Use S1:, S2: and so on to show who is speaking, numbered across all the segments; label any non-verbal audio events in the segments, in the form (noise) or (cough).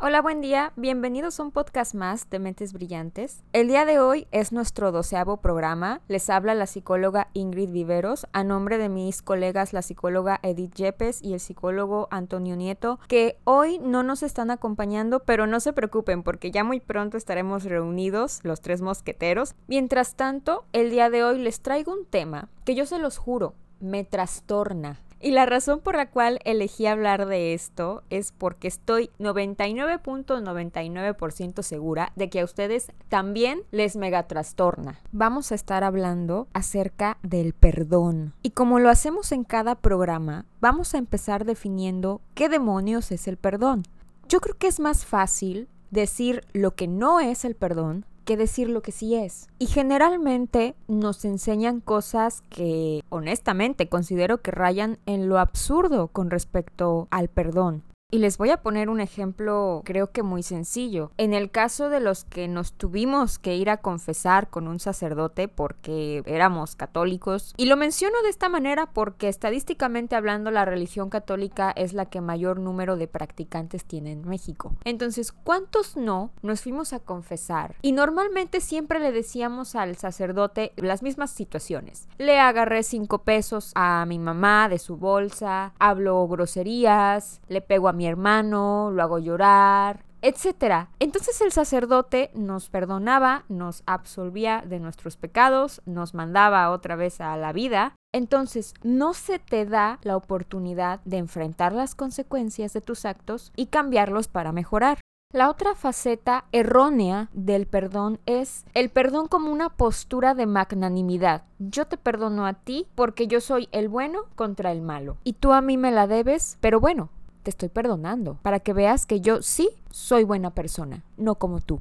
S1: Hola, buen día. Bienvenidos a un podcast más de Mentes Brillantes. El día de hoy es nuestro doceavo programa. Les habla la psicóloga Ingrid Viveros a nombre de mis colegas la psicóloga Edith Yepes y el psicólogo Antonio Nieto, que hoy no nos están acompañando, pero no se preocupen porque ya muy pronto estaremos reunidos los tres mosqueteros. Mientras tanto, el día de hoy les traigo un tema que yo se los juro, me trastorna. Y la razón por la cual elegí hablar de esto es porque estoy 99.99% segura de que a ustedes también les mega trastorna. Vamos a estar hablando acerca del perdón. Y como lo hacemos en cada programa, vamos a empezar definiendo qué demonios es el perdón. Yo creo que es más fácil decir lo que no es el perdón que decir lo que sí es. Y generalmente nos enseñan cosas que honestamente considero que rayan en lo absurdo con respecto al perdón. Y les voy a poner un ejemplo creo que muy sencillo. En el caso de los que nos tuvimos que ir a confesar con un sacerdote porque éramos católicos, y lo menciono de esta manera porque estadísticamente hablando la religión católica es la que mayor número de practicantes tiene en México. Entonces, ¿cuántos no nos fuimos a confesar? Y normalmente siempre le decíamos al sacerdote las mismas situaciones. Le agarré cinco pesos a mi mamá de su bolsa, hablo groserías, le pego a mi hermano, lo hago llorar, etcétera. Entonces el sacerdote nos perdonaba, nos absolvía de nuestros pecados, nos mandaba otra vez a la vida. Entonces no se te da la oportunidad de enfrentar las consecuencias de tus actos y cambiarlos para mejorar. La otra faceta errónea del perdón es el perdón como una postura de magnanimidad. Yo te perdono a ti porque yo soy el bueno contra el malo. Y tú a mí me la debes, pero bueno, te estoy perdonando, para que veas que yo sí soy buena persona, no como tú.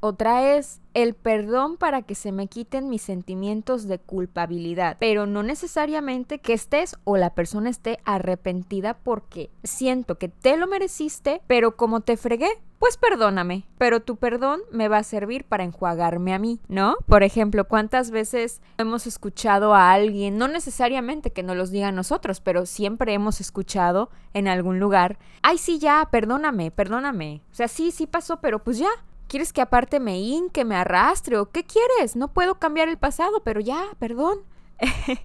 S1: Otra es el perdón para que se me quiten mis sentimientos de culpabilidad, pero no necesariamente que estés o la persona esté arrepentida porque siento que te lo mereciste, pero como te fregué, pues perdóname, pero tu perdón me va a servir para enjuagarme a mí, ¿no? Por ejemplo, ¿cuántas veces hemos escuchado a alguien, no necesariamente que nos los diga a nosotros, pero siempre hemos escuchado en algún lugar, ay sí, ya, perdóname, perdóname. O sea, sí, sí pasó, pero pues ya, ¿Quieres que aparte me inque, me arrastre o qué quieres? No puedo cambiar el pasado, pero ya, perdón. (laughs)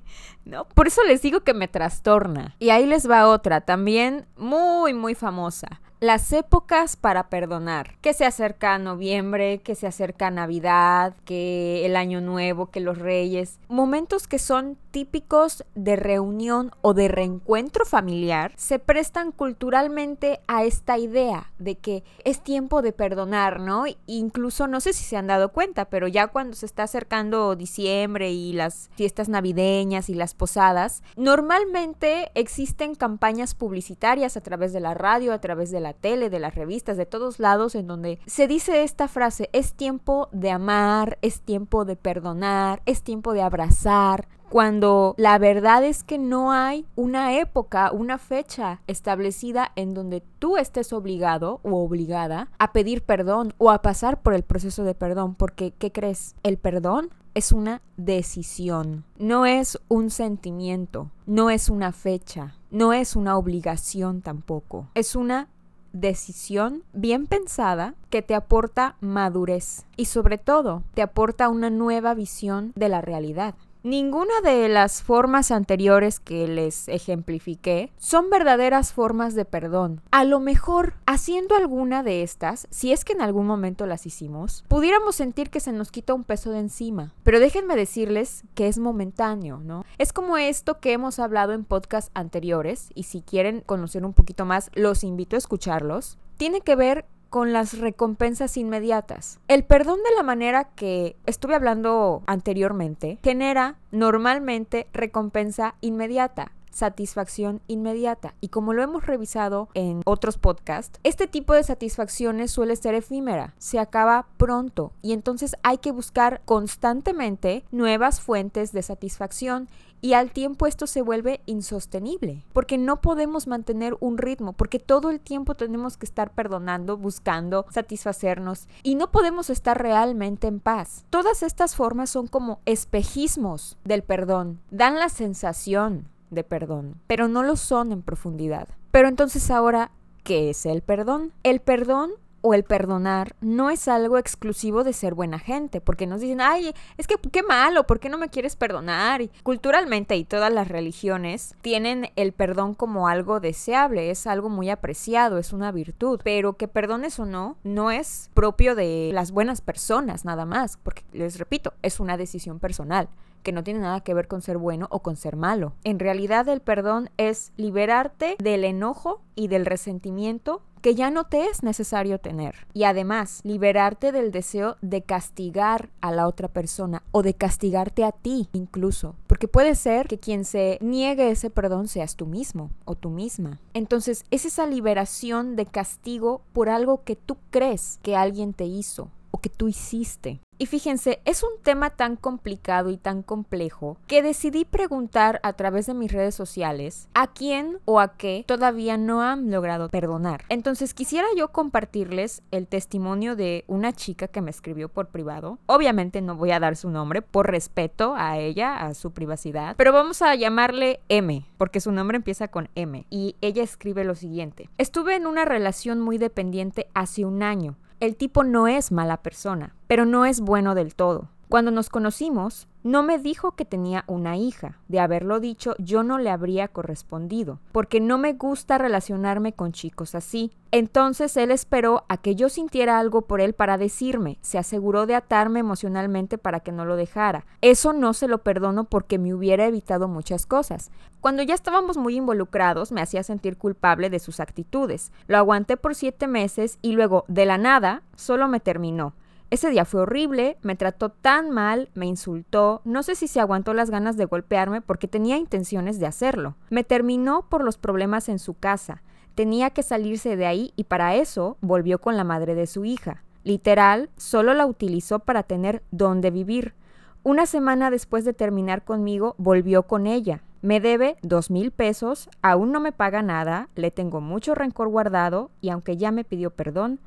S1: no, por eso les digo que me trastorna. Y ahí les va otra, también muy, muy famosa las épocas para perdonar. Que se acerca noviembre, que se acerca Navidad, que el Año Nuevo, que los Reyes. Momentos que son típicos de reunión o de reencuentro familiar se prestan culturalmente a esta idea de que es tiempo de perdonar, ¿no? Incluso no sé si se han dado cuenta, pero ya cuando se está acercando diciembre y las fiestas navideñas y las posadas, normalmente existen campañas publicitarias a través de la radio, a través de la tele, de las revistas, de todos lados, en donde se dice esta frase, es tiempo de amar, es tiempo de perdonar, es tiempo de abrazar, cuando la verdad es que no hay una época, una fecha establecida en donde tú estés obligado o obligada a pedir perdón o a pasar por el proceso de perdón, porque ¿qué crees? El perdón es una decisión, no es un sentimiento, no es una fecha, no es una obligación tampoco, es una decisión bien pensada que te aporta madurez y sobre todo te aporta una nueva visión de la realidad. Ninguna de las formas anteriores que les ejemplifiqué son verdaderas formas de perdón. A lo mejor, haciendo alguna de estas, si es que en algún momento las hicimos, pudiéramos sentir que se nos quita un peso de encima. Pero déjenme decirles que es momentáneo, ¿no? Es como esto que hemos hablado en podcasts anteriores, y si quieren conocer un poquito más, los invito a escucharlos. Tiene que ver con las recompensas inmediatas. El perdón de la manera que estuve hablando anteriormente genera normalmente recompensa inmediata satisfacción inmediata. Y como lo hemos revisado en otros podcasts, este tipo de satisfacciones suele ser efímera, se acaba pronto y entonces hay que buscar constantemente nuevas fuentes de satisfacción y al tiempo esto se vuelve insostenible, porque no podemos mantener un ritmo, porque todo el tiempo tenemos que estar perdonando, buscando satisfacernos y no podemos estar realmente en paz. Todas estas formas son como espejismos del perdón, dan la sensación de perdón, pero no lo son en profundidad. Pero entonces ahora, ¿qué es el perdón? El perdón o el perdonar no es algo exclusivo de ser buena gente, porque nos dicen, ay, es que qué malo, ¿por qué no me quieres perdonar? Y culturalmente y todas las religiones tienen el perdón como algo deseable, es algo muy apreciado, es una virtud, pero que perdones o no, no es propio de las buenas personas nada más, porque les repito, es una decisión personal que no tiene nada que ver con ser bueno o con ser malo. En realidad el perdón es liberarte del enojo y del resentimiento que ya no te es necesario tener. Y además, liberarte del deseo de castigar a la otra persona o de castigarte a ti incluso. Porque puede ser que quien se niegue ese perdón seas tú mismo o tú misma. Entonces, es esa liberación de castigo por algo que tú crees que alguien te hizo que tú hiciste. Y fíjense, es un tema tan complicado y tan complejo que decidí preguntar a través de mis redes sociales a quién o a qué todavía no han logrado perdonar. Entonces quisiera yo compartirles el testimonio de una chica que me escribió por privado. Obviamente no voy a dar su nombre por respeto a ella, a su privacidad, pero vamos a llamarle M, porque su nombre empieza con M. Y ella escribe lo siguiente. Estuve en una relación muy dependiente hace un año el tipo no es mala persona, pero no es bueno del todo. Cuando nos conocimos, no me dijo que tenía una hija. De haberlo dicho, yo no le habría correspondido, porque no me gusta relacionarme con chicos así. Entonces él esperó a que yo sintiera algo por él para decirme, se aseguró de atarme emocionalmente para que no lo dejara. Eso no se lo perdono porque me hubiera evitado muchas cosas. Cuando ya estábamos muy involucrados, me hacía sentir culpable de sus actitudes. Lo aguanté por siete meses y luego, de la nada, solo me terminó. Ese día fue horrible, me trató tan mal, me insultó, no sé si se aguantó las ganas de golpearme porque tenía intenciones de hacerlo. Me terminó por los problemas en su casa. Tenía que salirse de ahí y para eso volvió con la madre de su hija. Literal, solo la utilizó para tener dónde vivir. Una semana después de terminar conmigo, volvió con ella. Me debe dos mil pesos, aún no me paga nada, le tengo mucho rencor guardado y aunque ya me pidió perdón,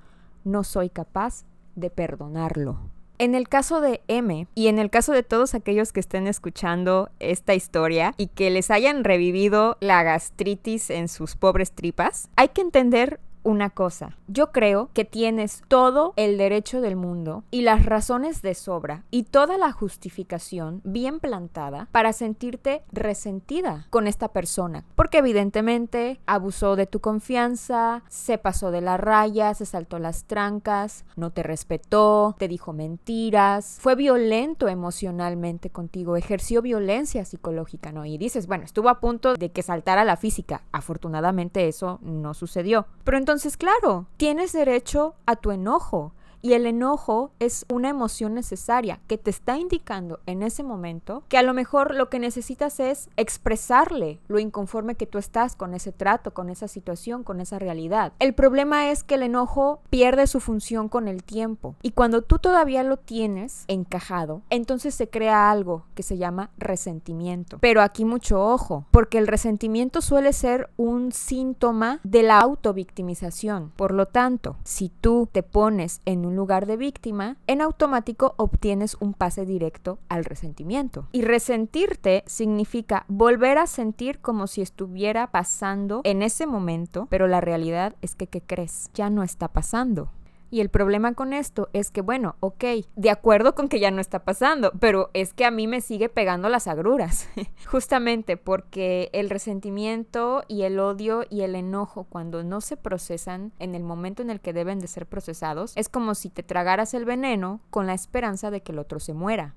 S1: no soy capaz de perdonarlo. En el caso de M y en el caso de todos aquellos que estén escuchando esta historia y que les hayan revivido la gastritis en sus pobres tripas, hay que entender una cosa. Yo creo que tienes todo el derecho del mundo y las razones de sobra y toda la justificación bien plantada para sentirte resentida con esta persona. Porque evidentemente abusó de tu confianza, se pasó de la raya, se saltó las trancas, no te respetó, te dijo mentiras, fue violento emocionalmente contigo, ejerció violencia psicológica, ¿no? Y dices, bueno, estuvo a punto de que saltara la física. Afortunadamente eso no sucedió. Pero entonces entonces, claro, tienes derecho a tu enojo. Y el enojo es una emoción necesaria que te está indicando en ese momento que a lo mejor lo que necesitas es expresarle lo inconforme que tú estás con ese trato, con esa situación, con esa realidad. El problema es que el enojo pierde su función con el tiempo. Y cuando tú todavía lo tienes encajado, entonces se crea algo que se llama resentimiento. Pero aquí mucho ojo, porque el resentimiento suele ser un síntoma de la autovictimización. Por lo tanto, si tú te pones en un lugar de víctima, en automático obtienes un pase directo al resentimiento. Y resentirte significa volver a sentir como si estuviera pasando en ese momento, pero la realidad es que, ¿qué crees? Ya no está pasando. Y el problema con esto es que, bueno, ok, de acuerdo con que ya no está pasando, pero es que a mí me sigue pegando las agruras, (laughs) justamente porque el resentimiento y el odio y el enojo cuando no se procesan en el momento en el que deben de ser procesados, es como si te tragaras el veneno con la esperanza de que el otro se muera.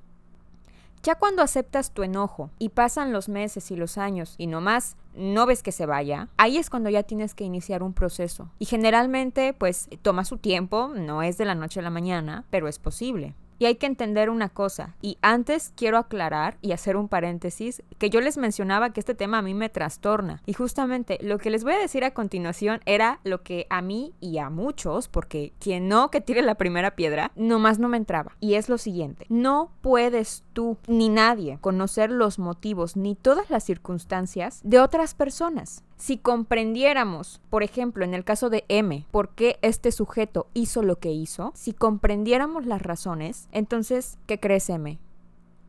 S1: Ya cuando aceptas tu enojo y pasan los meses y los años y nomás no ves que se vaya, ahí es cuando ya tienes que iniciar un proceso. Y generalmente pues toma su tiempo, no es de la noche a la mañana, pero es posible. Y hay que entender una cosa, y antes quiero aclarar y hacer un paréntesis, que yo les mencionaba que este tema a mí me trastorna. Y justamente lo que les voy a decir a continuación era lo que a mí y a muchos, porque quien no que tire la primera piedra, nomás no me entraba. Y es lo siguiente, no puedes tú ni nadie conocer los motivos ni todas las circunstancias de otras personas. Si comprendiéramos, por ejemplo, en el caso de M, por qué este sujeto hizo lo que hizo, si comprendiéramos las razones, entonces, ¿qué crees M?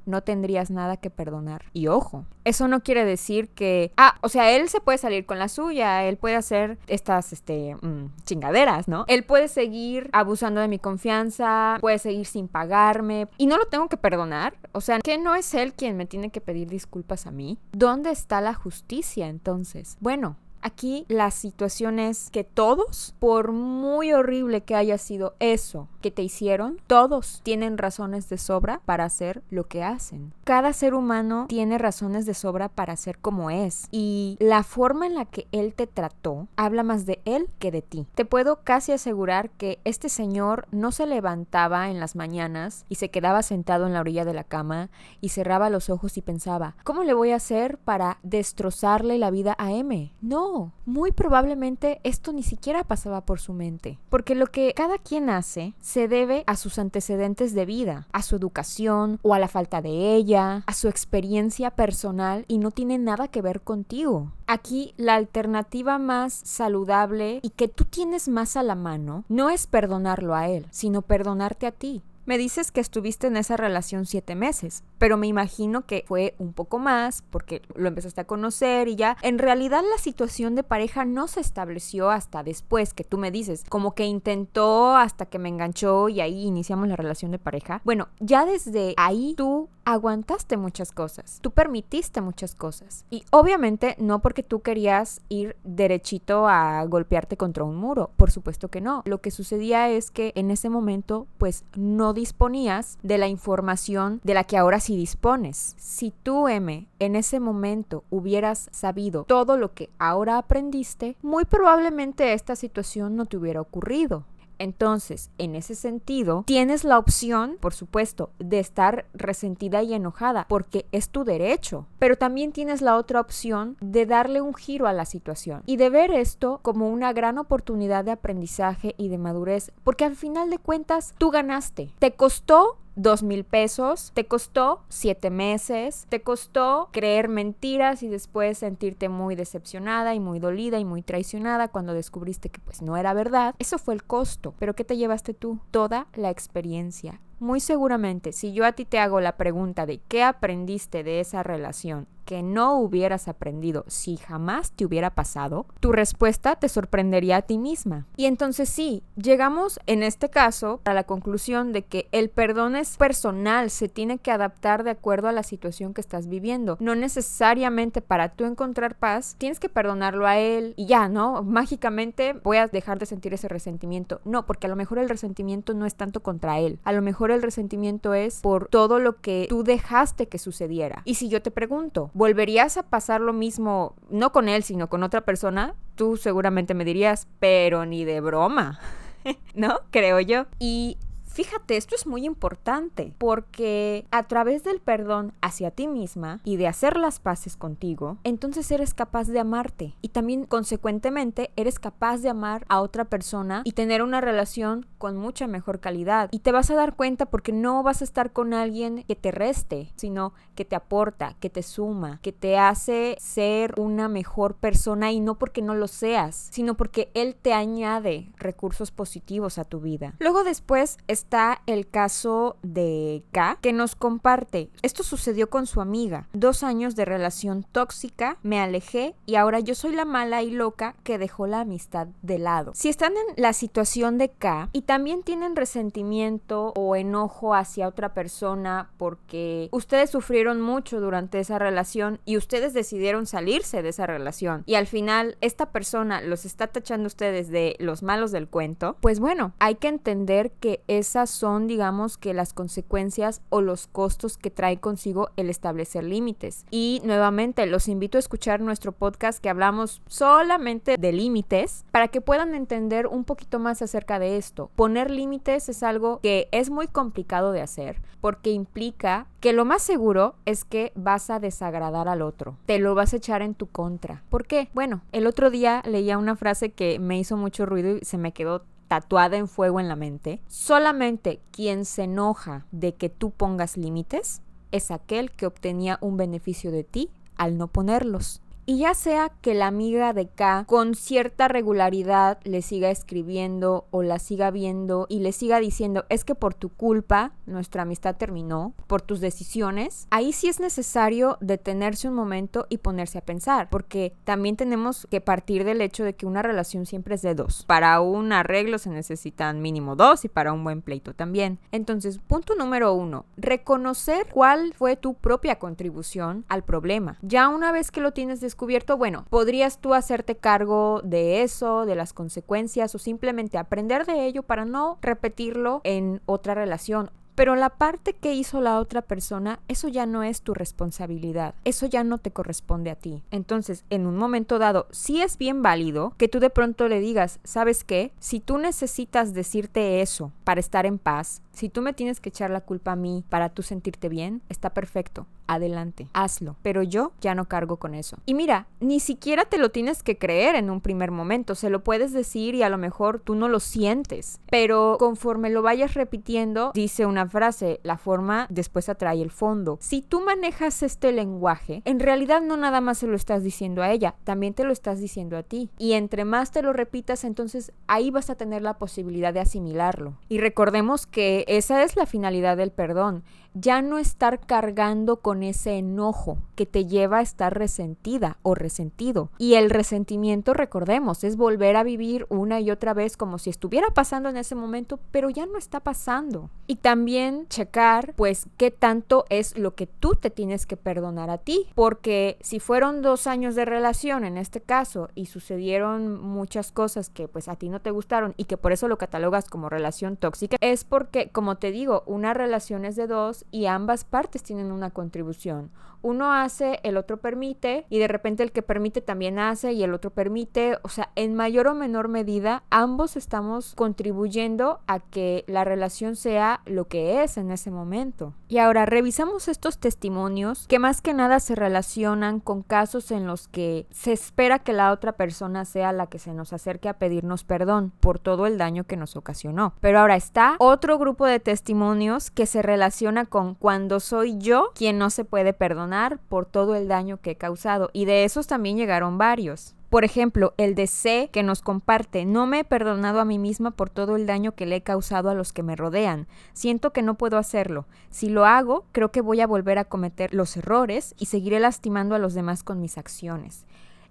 S1: No tendrías nada que perdonar. Y ojo, eso no quiere decir que, ah, o sea, él se puede salir con la suya, él puede hacer estas, este, mm, chingaderas, ¿no? Él puede seguir abusando de mi confianza, puede seguir sin pagarme y no lo tengo que perdonar. O sea, que no es él quien me tiene que pedir disculpas a mí. ¿Dónde está la justicia entonces? Bueno, Aquí la situación es que todos, por muy horrible que haya sido eso que te hicieron, todos tienen razones de sobra para hacer lo que hacen. Cada ser humano tiene razones de sobra para ser como es y la forma en la que él te trató habla más de él que de ti. Te puedo casi asegurar que este señor no se levantaba en las mañanas y se quedaba sentado en la orilla de la cama y cerraba los ojos y pensaba, ¿cómo le voy a hacer para destrozarle la vida a M? No, muy probablemente esto ni siquiera pasaba por su mente, porque lo que cada quien hace se debe a sus antecedentes de vida, a su educación o a la falta de ella, a su experiencia personal y no tiene nada que ver contigo. Aquí la alternativa más saludable y que tú tienes más a la mano no es perdonarlo a él, sino perdonarte a ti. Me dices que estuviste en esa relación siete meses, pero me imagino que fue un poco más porque lo empezaste a conocer y ya. En realidad la situación de pareja no se estableció hasta después que tú me dices, como que intentó hasta que me enganchó y ahí iniciamos la relación de pareja. Bueno, ya desde ahí tú aguantaste muchas cosas, tú permitiste muchas cosas. Y obviamente no porque tú querías ir derechito a golpearte contra un muro, por supuesto que no. Lo que sucedía es que en ese momento pues no disponías de la información de la que ahora sí dispones. Si tú, M, en ese momento hubieras sabido todo lo que ahora aprendiste, muy probablemente esta situación no te hubiera ocurrido. Entonces, en ese sentido, tienes la opción, por supuesto, de estar resentida y enojada, porque es tu derecho, pero también tienes la otra opción de darle un giro a la situación y de ver esto como una gran oportunidad de aprendizaje y de madurez, porque al final de cuentas tú ganaste. Te costó dos mil pesos, te costó siete meses, te costó creer mentiras y después sentirte muy decepcionada y muy dolida y muy traicionada cuando descubriste que pues no era verdad. Eso fue el costo, pero ¿qué te llevaste tú? Toda la experiencia. Muy seguramente, si yo a ti te hago la pregunta de qué aprendiste de esa relación que no hubieras aprendido si jamás te hubiera pasado, tu respuesta te sorprendería a ti misma. Y entonces sí, llegamos en este caso a la conclusión de que el perdón es personal, se tiene que adaptar de acuerdo a la situación que estás viviendo. No necesariamente para tú encontrar paz, tienes que perdonarlo a él y ya, ¿no? Mágicamente voy a dejar de sentir ese resentimiento. No, porque a lo mejor el resentimiento no es tanto contra él. A lo mejor el resentimiento es por todo lo que tú dejaste que sucediera. Y si yo te pregunto, ¿volverías a pasar lo mismo, no con él, sino con otra persona? Tú seguramente me dirías, pero ni de broma. (laughs) ¿No? Creo yo. Y Fíjate, esto es muy importante porque a través del perdón hacia ti misma y de hacer las paces contigo, entonces eres capaz de amarte y también consecuentemente eres capaz de amar a otra persona y tener una relación con mucha mejor calidad. Y te vas a dar cuenta porque no vas a estar con alguien que te reste, sino que te aporta, que te suma, que te hace ser una mejor persona y no porque no lo seas, sino porque él te añade recursos positivos a tu vida. Luego después está el caso de K, que nos comparte. Esto sucedió con su amiga. Dos años de relación tóxica, me alejé y ahora yo soy la mala y loca que dejó la amistad de lado. Si están en la situación de K y también tienen resentimiento o enojo hacia otra persona porque ustedes sufrieron mucho durante esa relación y ustedes decidieron salirse de esa relación y al final esta persona los está tachando ustedes de los malos del cuento, pues bueno, hay que entender que esa son, digamos, que las consecuencias o los costos que trae consigo el establecer límites. Y nuevamente, los invito a escuchar nuestro podcast que hablamos solamente de límites para que puedan entender un poquito más acerca de esto. Poner límites es algo que es muy complicado de hacer porque implica que lo más seguro es que vas a desagradar al otro, te lo vas a echar en tu contra. ¿Por qué? Bueno, el otro día leía una frase que me hizo mucho ruido y se me quedó tatuada en fuego en la mente, solamente quien se enoja de que tú pongas límites es aquel que obtenía un beneficio de ti al no ponerlos. Y ya sea que la amiga de K con cierta regularidad le siga escribiendo o la siga viendo y le siga diciendo, es que por tu culpa nuestra amistad terminó, por tus decisiones, ahí sí es necesario detenerse un momento y ponerse a pensar, porque también tenemos que partir del hecho de que una relación siempre es de dos. Para un arreglo se necesitan mínimo dos y para un buen pleito también. Entonces, punto número uno, reconocer cuál fue tu propia contribución al problema. Ya una vez que lo tienes descubierto, bueno, podrías tú hacerte cargo de eso, de las consecuencias o simplemente aprender de ello para no repetirlo en otra relación pero la parte que hizo la otra persona, eso ya no es tu responsabilidad, eso ya no te corresponde a ti. Entonces, en un momento dado, sí es bien válido que tú de pronto le digas, ¿sabes qué? Si tú necesitas decirte eso para estar en paz, si tú me tienes que echar la culpa a mí para tú sentirte bien, está perfecto adelante, hazlo. Pero yo ya no cargo con eso. Y mira, ni siquiera te lo tienes que creer en un primer momento, se lo puedes decir y a lo mejor tú no lo sientes, pero conforme lo vayas repitiendo, dice una frase, la forma después atrae el fondo. Si tú manejas este lenguaje, en realidad no nada más se lo estás diciendo a ella, también te lo estás diciendo a ti. Y entre más te lo repitas, entonces ahí vas a tener la posibilidad de asimilarlo. Y recordemos que esa es la finalidad del perdón, ya no estar cargando con ese enojo que te lleva a estar resentida o resentido. Y el resentimiento, recordemos, es volver a vivir una y otra vez como si estuviera pasando en ese momento, pero ya no está pasando. Y también checar, pues, qué tanto es lo que tú te tienes que perdonar a ti. Porque si fueron dos años de relación en este caso y sucedieron muchas cosas que pues a ti no te gustaron y que por eso lo catalogas como relación tóxica, es porque, como te digo, una relación es de dos y ambas partes tienen una contribución. Uno hace, el otro permite y de repente el que permite también hace y el otro permite. O sea, en mayor o menor medida, ambos estamos contribuyendo a que la relación sea lo que es en ese momento. Y ahora revisamos estos testimonios que más que nada se relacionan con casos en los que se espera que la otra persona sea la que se nos acerque a pedirnos perdón por todo el daño que nos ocasionó. Pero ahora está otro grupo de testimonios que se relaciona con cuando soy yo quien no se puede perdonar por todo el daño que he causado. Y de esos también llegaron varios. Por ejemplo, el de C que nos comparte, no me he perdonado a mí misma por todo el daño que le he causado a los que me rodean. Siento que no puedo hacerlo. Si lo hago, creo que voy a volver a cometer los errores y seguiré lastimando a los demás con mis acciones.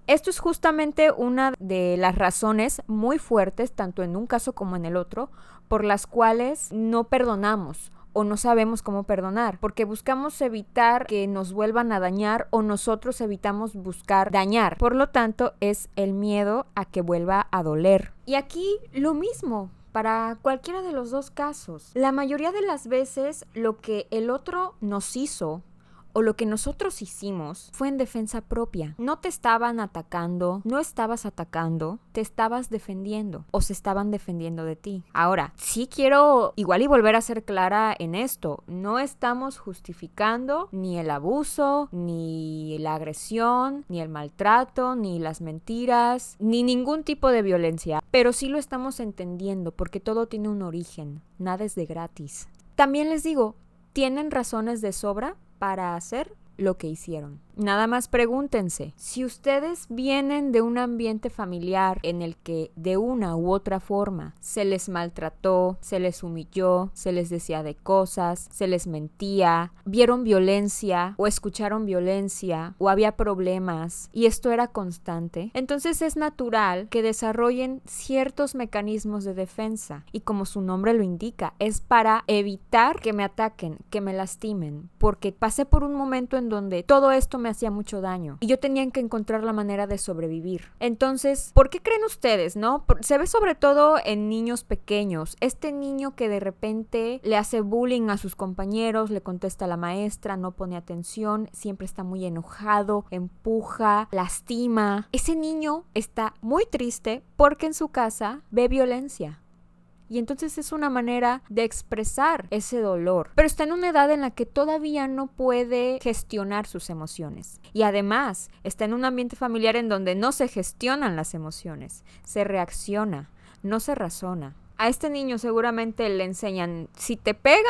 S1: Esto es justamente una de las razones muy fuertes, tanto en un caso como en el otro, por las cuales no perdonamos o no sabemos cómo perdonar, porque buscamos evitar que nos vuelvan a dañar o nosotros evitamos buscar dañar. Por lo tanto, es el miedo a que vuelva a doler. Y aquí lo mismo, para cualquiera de los dos casos. La mayoría de las veces lo que el otro nos hizo o lo que nosotros hicimos fue en defensa propia. No te estaban atacando, no estabas atacando, te estabas defendiendo o se estaban defendiendo de ti. Ahora, sí quiero igual y volver a ser clara en esto. No estamos justificando ni el abuso, ni la agresión, ni el maltrato, ni las mentiras, ni ningún tipo de violencia. Pero sí lo estamos entendiendo porque todo tiene un origen. Nada es de gratis. También les digo, ¿tienen razones de sobra para hacer lo que hicieron. Nada más pregúntense, si ustedes vienen de un ambiente familiar en el que de una u otra forma se les maltrató, se les humilló, se les decía de cosas, se les mentía, vieron violencia o escucharon violencia o había problemas y esto era constante, entonces es natural que desarrollen ciertos mecanismos de defensa y como su nombre lo indica, es para evitar que me ataquen, que me lastimen, porque pasé por un momento en donde todo esto me hacía mucho daño y yo tenía que encontrar la manera de sobrevivir. Entonces, ¿por qué creen ustedes, no? Se ve sobre todo en niños pequeños. Este niño que de repente le hace bullying a sus compañeros, le contesta a la maestra, no pone atención, siempre está muy enojado, empuja, lastima. Ese niño está muy triste porque en su casa ve violencia. Y entonces es una manera de expresar ese dolor. Pero está en una edad en la que todavía no puede gestionar sus emociones. Y además está en un ambiente familiar en donde no se gestionan las emociones, se reacciona, no se razona. A este niño seguramente le enseñan, si te pegan,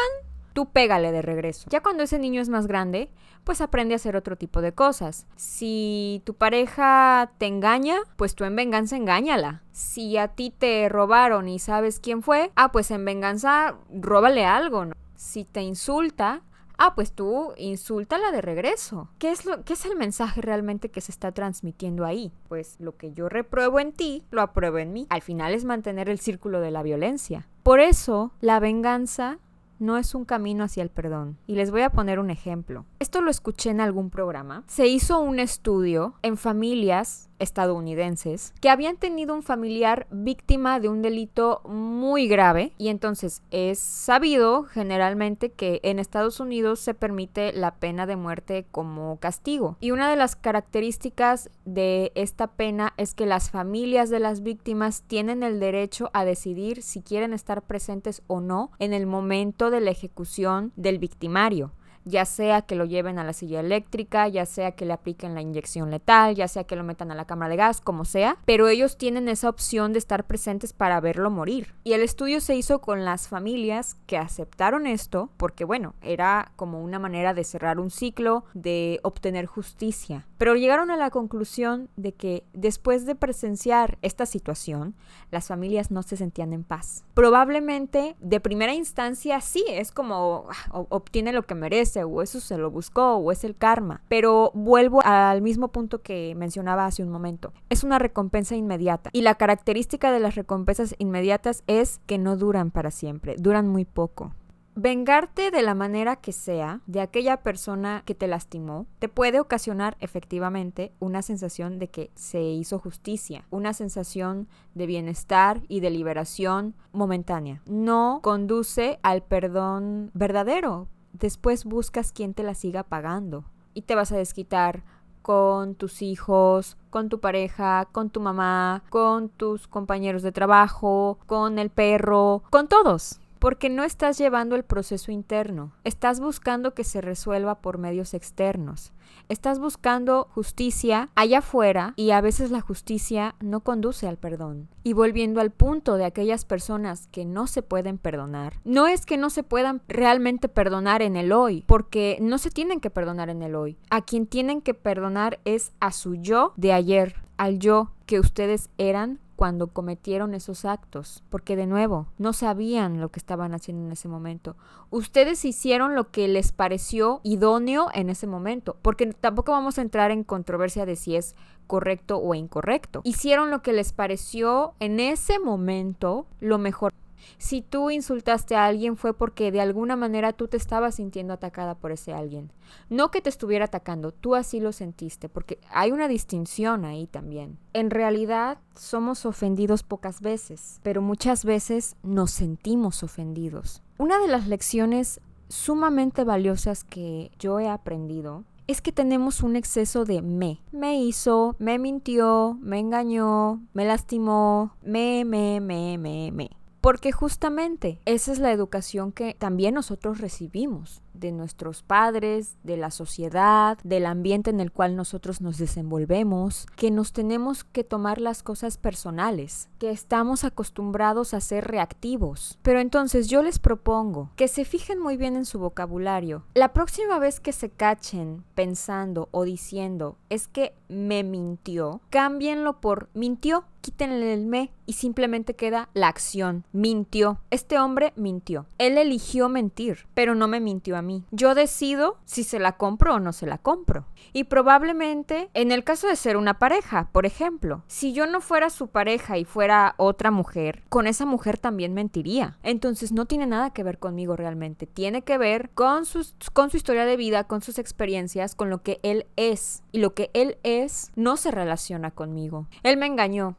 S1: tú pégale de regreso. Ya cuando ese niño es más grande, pues aprende a hacer otro tipo de cosas. Si tu pareja te engaña, pues tú en venganza engáñala. Si a ti te robaron y sabes quién fue, ah, pues en venganza róbale algo, ¿no? Si te insulta, ah, pues tú insúltala de regreso. ¿Qué es, lo, ¿Qué es el mensaje realmente que se está transmitiendo ahí? Pues lo que yo repruebo en ti, lo apruebo en mí. Al final es mantener el círculo de la violencia. Por eso, la venganza no es un camino hacia el perdón. Y les voy a poner un ejemplo. Esto lo escuché en algún programa. Se hizo un estudio en familias estadounidenses que habían tenido un familiar víctima de un delito muy grave. Y entonces es sabido generalmente que en Estados Unidos se permite la pena de muerte como castigo. Y una de las características de esta pena es que las familias de las víctimas tienen el derecho a decidir si quieren estar presentes o no en el momento de la ejecución del victimario ya sea que lo lleven a la silla eléctrica, ya sea que le apliquen la inyección letal, ya sea que lo metan a la cámara de gas, como sea, pero ellos tienen esa opción de estar presentes para verlo morir. Y el estudio se hizo con las familias que aceptaron esto, porque bueno, era como una manera de cerrar un ciclo, de obtener justicia. Pero llegaron a la conclusión de que después de presenciar esta situación, las familias no se sentían en paz. Probablemente de primera instancia sí, es como ah, obtiene lo que merece o eso se lo buscó, o es el karma. Pero vuelvo al mismo punto que mencionaba hace un momento. Es una recompensa inmediata. Y la característica de las recompensas inmediatas es que no duran para siempre, duran muy poco. Vengarte de la manera que sea de aquella persona que te lastimó te puede ocasionar efectivamente una sensación de que se hizo justicia, una sensación de bienestar y de liberación momentánea. No conduce al perdón verdadero, después buscas quien te la siga pagando y te vas a desquitar con tus hijos, con tu pareja, con tu mamá, con tus compañeros de trabajo, con el perro, con todos porque no estás llevando el proceso interno, estás buscando que se resuelva por medios externos. Estás buscando justicia allá afuera y a veces la justicia no conduce al perdón. Y volviendo al punto de aquellas personas que no se pueden perdonar, no es que no se puedan realmente perdonar en el hoy, porque no se tienen que perdonar en el hoy. A quien tienen que perdonar es a su yo de ayer, al yo que ustedes eran cuando cometieron esos actos, porque de nuevo, no sabían lo que estaban haciendo en ese momento. Ustedes hicieron lo que les pareció idóneo en ese momento, porque tampoco vamos a entrar en controversia de si es correcto o incorrecto. Hicieron lo que les pareció en ese momento lo mejor. Si tú insultaste a alguien fue porque de alguna manera tú te estabas sintiendo atacada por ese alguien. No que te estuviera atacando, tú así lo sentiste, porque hay una distinción ahí también. En realidad somos ofendidos pocas veces, pero muchas veces nos sentimos ofendidos. Una de las lecciones sumamente valiosas que yo he aprendido es que tenemos un exceso de me. Me hizo, me mintió, me engañó, me lastimó, me, me, me, me, me. Porque justamente esa es la educación que también nosotros recibimos de nuestros padres, de la sociedad, del ambiente en el cual nosotros nos desenvolvemos, que nos tenemos que tomar las cosas personales, que estamos acostumbrados a ser reactivos. Pero entonces yo les propongo que se fijen muy bien en su vocabulario. La próxima vez que se cachen pensando o diciendo es que me mintió, cámbienlo por mintió quítenle el me y simplemente queda la acción. Mintió. Este hombre mintió. Él eligió mentir, pero no me mintió a mí. Yo decido si se la compro o no se la compro. Y probablemente, en el caso de ser una pareja, por ejemplo, si yo no fuera su pareja y fuera otra mujer, con esa mujer también mentiría. Entonces no tiene nada que ver conmigo realmente. Tiene que ver con, sus, con su historia de vida, con sus experiencias, con lo que él es. Y lo que él es no se relaciona conmigo. Él me engañó.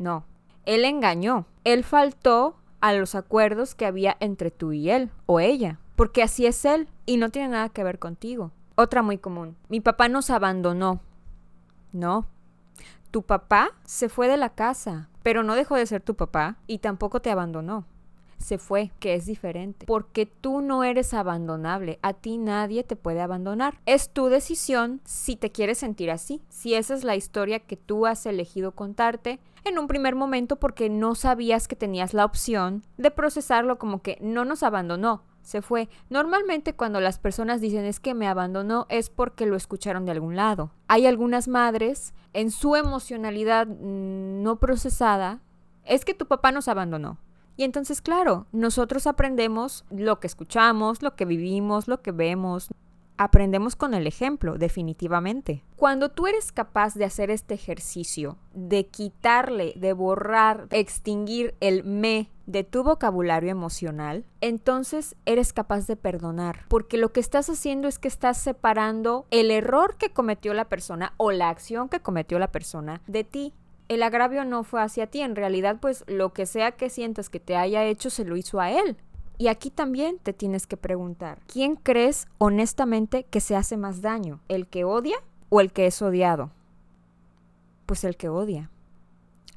S1: No. Él engañó. Él faltó a los acuerdos que había entre tú y él o ella porque así es él y no tiene nada que ver contigo. Otra muy común. Mi papá nos abandonó. No. Tu papá se fue de la casa, pero no dejó de ser tu papá y tampoco te abandonó. Se fue, que es diferente. Porque tú no eres abandonable. A ti nadie te puede abandonar. Es tu decisión si te quieres sentir así. Si esa es la historia que tú has elegido contarte, en un primer momento porque no sabías que tenías la opción de procesarlo como que no nos abandonó, se fue. Normalmente cuando las personas dicen es que me abandonó es porque lo escucharon de algún lado. Hay algunas madres en su emocionalidad mm, no procesada, es que tu papá nos abandonó. Y entonces, claro, nosotros aprendemos lo que escuchamos, lo que vivimos, lo que vemos. Aprendemos con el ejemplo, definitivamente. Cuando tú eres capaz de hacer este ejercicio, de quitarle, de borrar, extinguir el me de tu vocabulario emocional, entonces eres capaz de perdonar, porque lo que estás haciendo es que estás separando el error que cometió la persona o la acción que cometió la persona de ti el agravio no fue hacia ti, en realidad pues lo que sea que sientas que te haya hecho se lo hizo a él. Y aquí también te tienes que preguntar, ¿quién crees honestamente que se hace más daño? ¿El que odia o el que es odiado? Pues el que odia.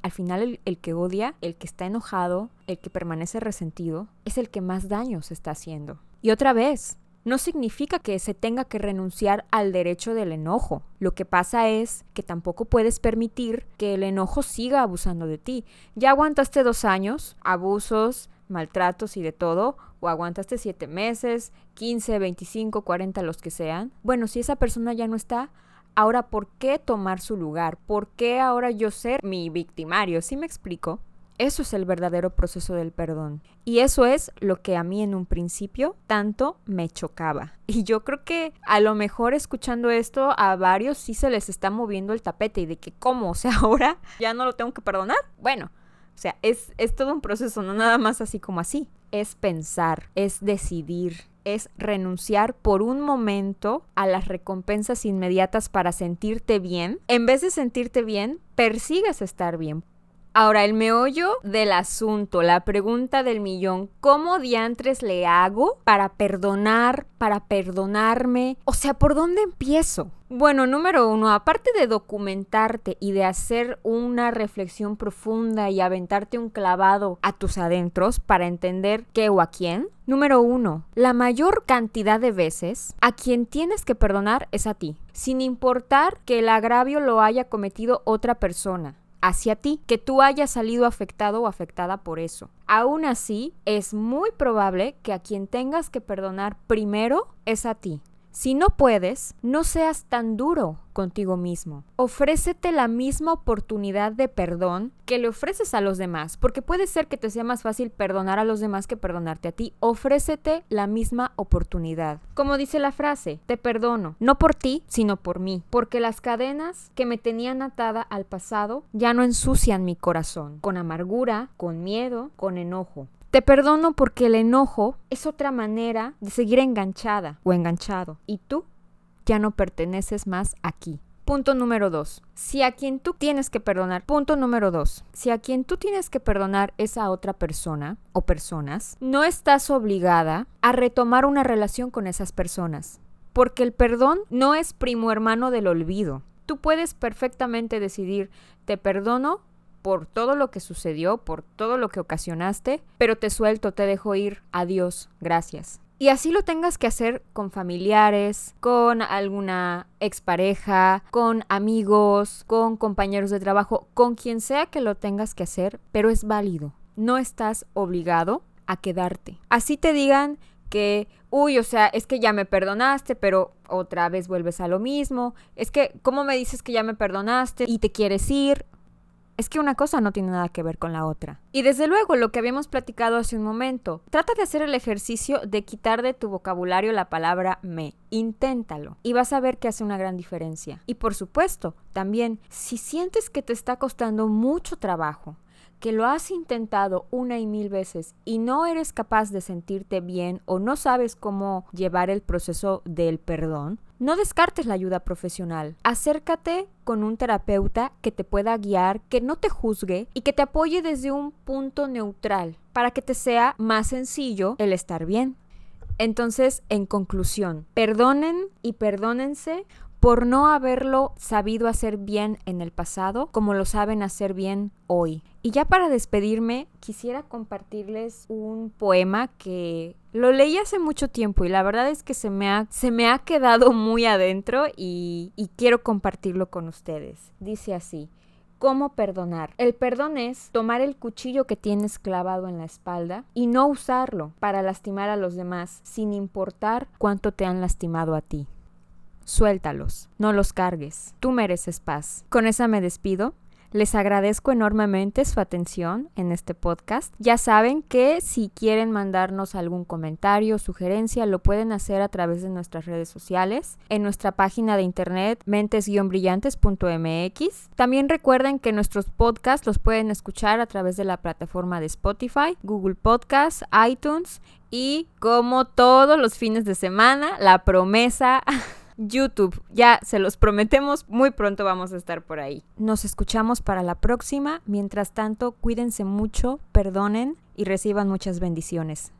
S1: Al final el, el, que odia, el que está enojado, el que permanece resentido, es el que más daño se está haciendo. Y otra vez, no significa que se tenga que renunciar al derecho del enojo. Lo que pasa es que tampoco puedes permitir que el enojo siga abusando de ti. Ya aguantaste dos años, abusos, maltratos y de todo, o aguantaste siete meses, 15, 25, 40, los que sean. Bueno, si esa persona ya no está, ahora ¿por qué tomar su lugar? ¿Por qué ahora yo ser mi victimario? ¿Sí me explico? Eso es el verdadero proceso del perdón. Y eso es lo que a mí en un principio tanto me chocaba. Y yo creo que a lo mejor escuchando esto a varios sí se les está moviendo el tapete y de que cómo, o sea, (laughs) ahora ya no lo tengo que perdonar. Bueno, o sea, es, es todo un proceso, no nada más así como así. Es pensar, es decidir, es renunciar por un momento a las recompensas inmediatas para sentirte bien. En vez de sentirte bien, persigues estar bien. Ahora, el meollo del asunto, la pregunta del millón, ¿cómo diantres le hago para perdonar, para perdonarme? O sea, ¿por dónde empiezo? Bueno, número uno, aparte de documentarte y de hacer una reflexión profunda y aventarte un clavado a tus adentros para entender qué o a quién, número uno, la mayor cantidad de veces a quien tienes que perdonar es a ti, sin importar que el agravio lo haya cometido otra persona hacia ti, que tú hayas salido afectado o afectada por eso. Aún así, es muy probable que a quien tengas que perdonar primero es a ti. Si no puedes, no seas tan duro contigo mismo. Ofrécete la misma oportunidad de perdón que le ofreces a los demás, porque puede ser que te sea más fácil perdonar a los demás que perdonarte a ti. Ofrécete la misma oportunidad. Como dice la frase, te perdono, no por ti, sino por mí, porque las cadenas que me tenían atada al pasado ya no ensucian mi corazón, con amargura, con miedo, con enojo. Te perdono porque el enojo es otra manera de seguir enganchada o enganchado y tú ya no perteneces más aquí. Punto número dos. Si a quien tú tienes que perdonar, punto número dos. Si a quien tú tienes que perdonar es a otra persona o personas, no estás obligada a retomar una relación con esas personas. Porque el perdón no es primo hermano del olvido. Tú puedes perfectamente decidir, te perdono por todo lo que sucedió, por todo lo que ocasionaste, pero te suelto, te dejo ir, adiós, gracias. Y así lo tengas que hacer con familiares, con alguna expareja, con amigos, con compañeros de trabajo, con quien sea que lo tengas que hacer, pero es válido. No estás obligado a quedarte. Así te digan que, uy, o sea, es que ya me perdonaste, pero otra vez vuelves a lo mismo. Es que, ¿cómo me dices que ya me perdonaste y te quieres ir? Es que una cosa no tiene nada que ver con la otra. Y desde luego, lo que habíamos platicado hace un momento, trata de hacer el ejercicio de quitar de tu vocabulario la palabra me. Inténtalo y vas a ver que hace una gran diferencia. Y por supuesto, también, si sientes que te está costando mucho trabajo, que lo has intentado una y mil veces y no eres capaz de sentirte bien o no sabes cómo llevar el proceso del perdón, no descartes la ayuda profesional. Acércate con un terapeuta que te pueda guiar, que no te juzgue y que te apoye desde un punto neutral para que te sea más sencillo el estar bien. Entonces, en conclusión, perdonen y perdónense por no haberlo sabido hacer bien en el pasado como lo saben hacer bien hoy. Y ya para despedirme, quisiera compartirles un poema que lo leí hace mucho tiempo y la verdad es que se me ha, se me ha quedado (laughs) muy adentro y, y quiero compartirlo con ustedes. Dice así, cómo perdonar. El perdón es tomar el cuchillo que tienes clavado en la espalda y no usarlo para lastimar a los demás sin importar cuánto te han lastimado a ti. Suéltalos, no los cargues. Tú mereces paz. Con esa me despido. Les agradezco enormemente su atención en este podcast. Ya saben que si quieren mandarnos algún comentario o sugerencia, lo pueden hacer a través de nuestras redes sociales, en nuestra página de internet mentes-brillantes.mx. También recuerden que nuestros podcasts los pueden escuchar a través de la plataforma de Spotify, Google Podcasts, iTunes y como todos los fines de semana, la promesa (laughs) YouTube. Ya se los prometemos, muy pronto vamos a estar por ahí. Nos escuchamos para la próxima. Mientras tanto, cuídense mucho, perdonen y reciban muchas bendiciones.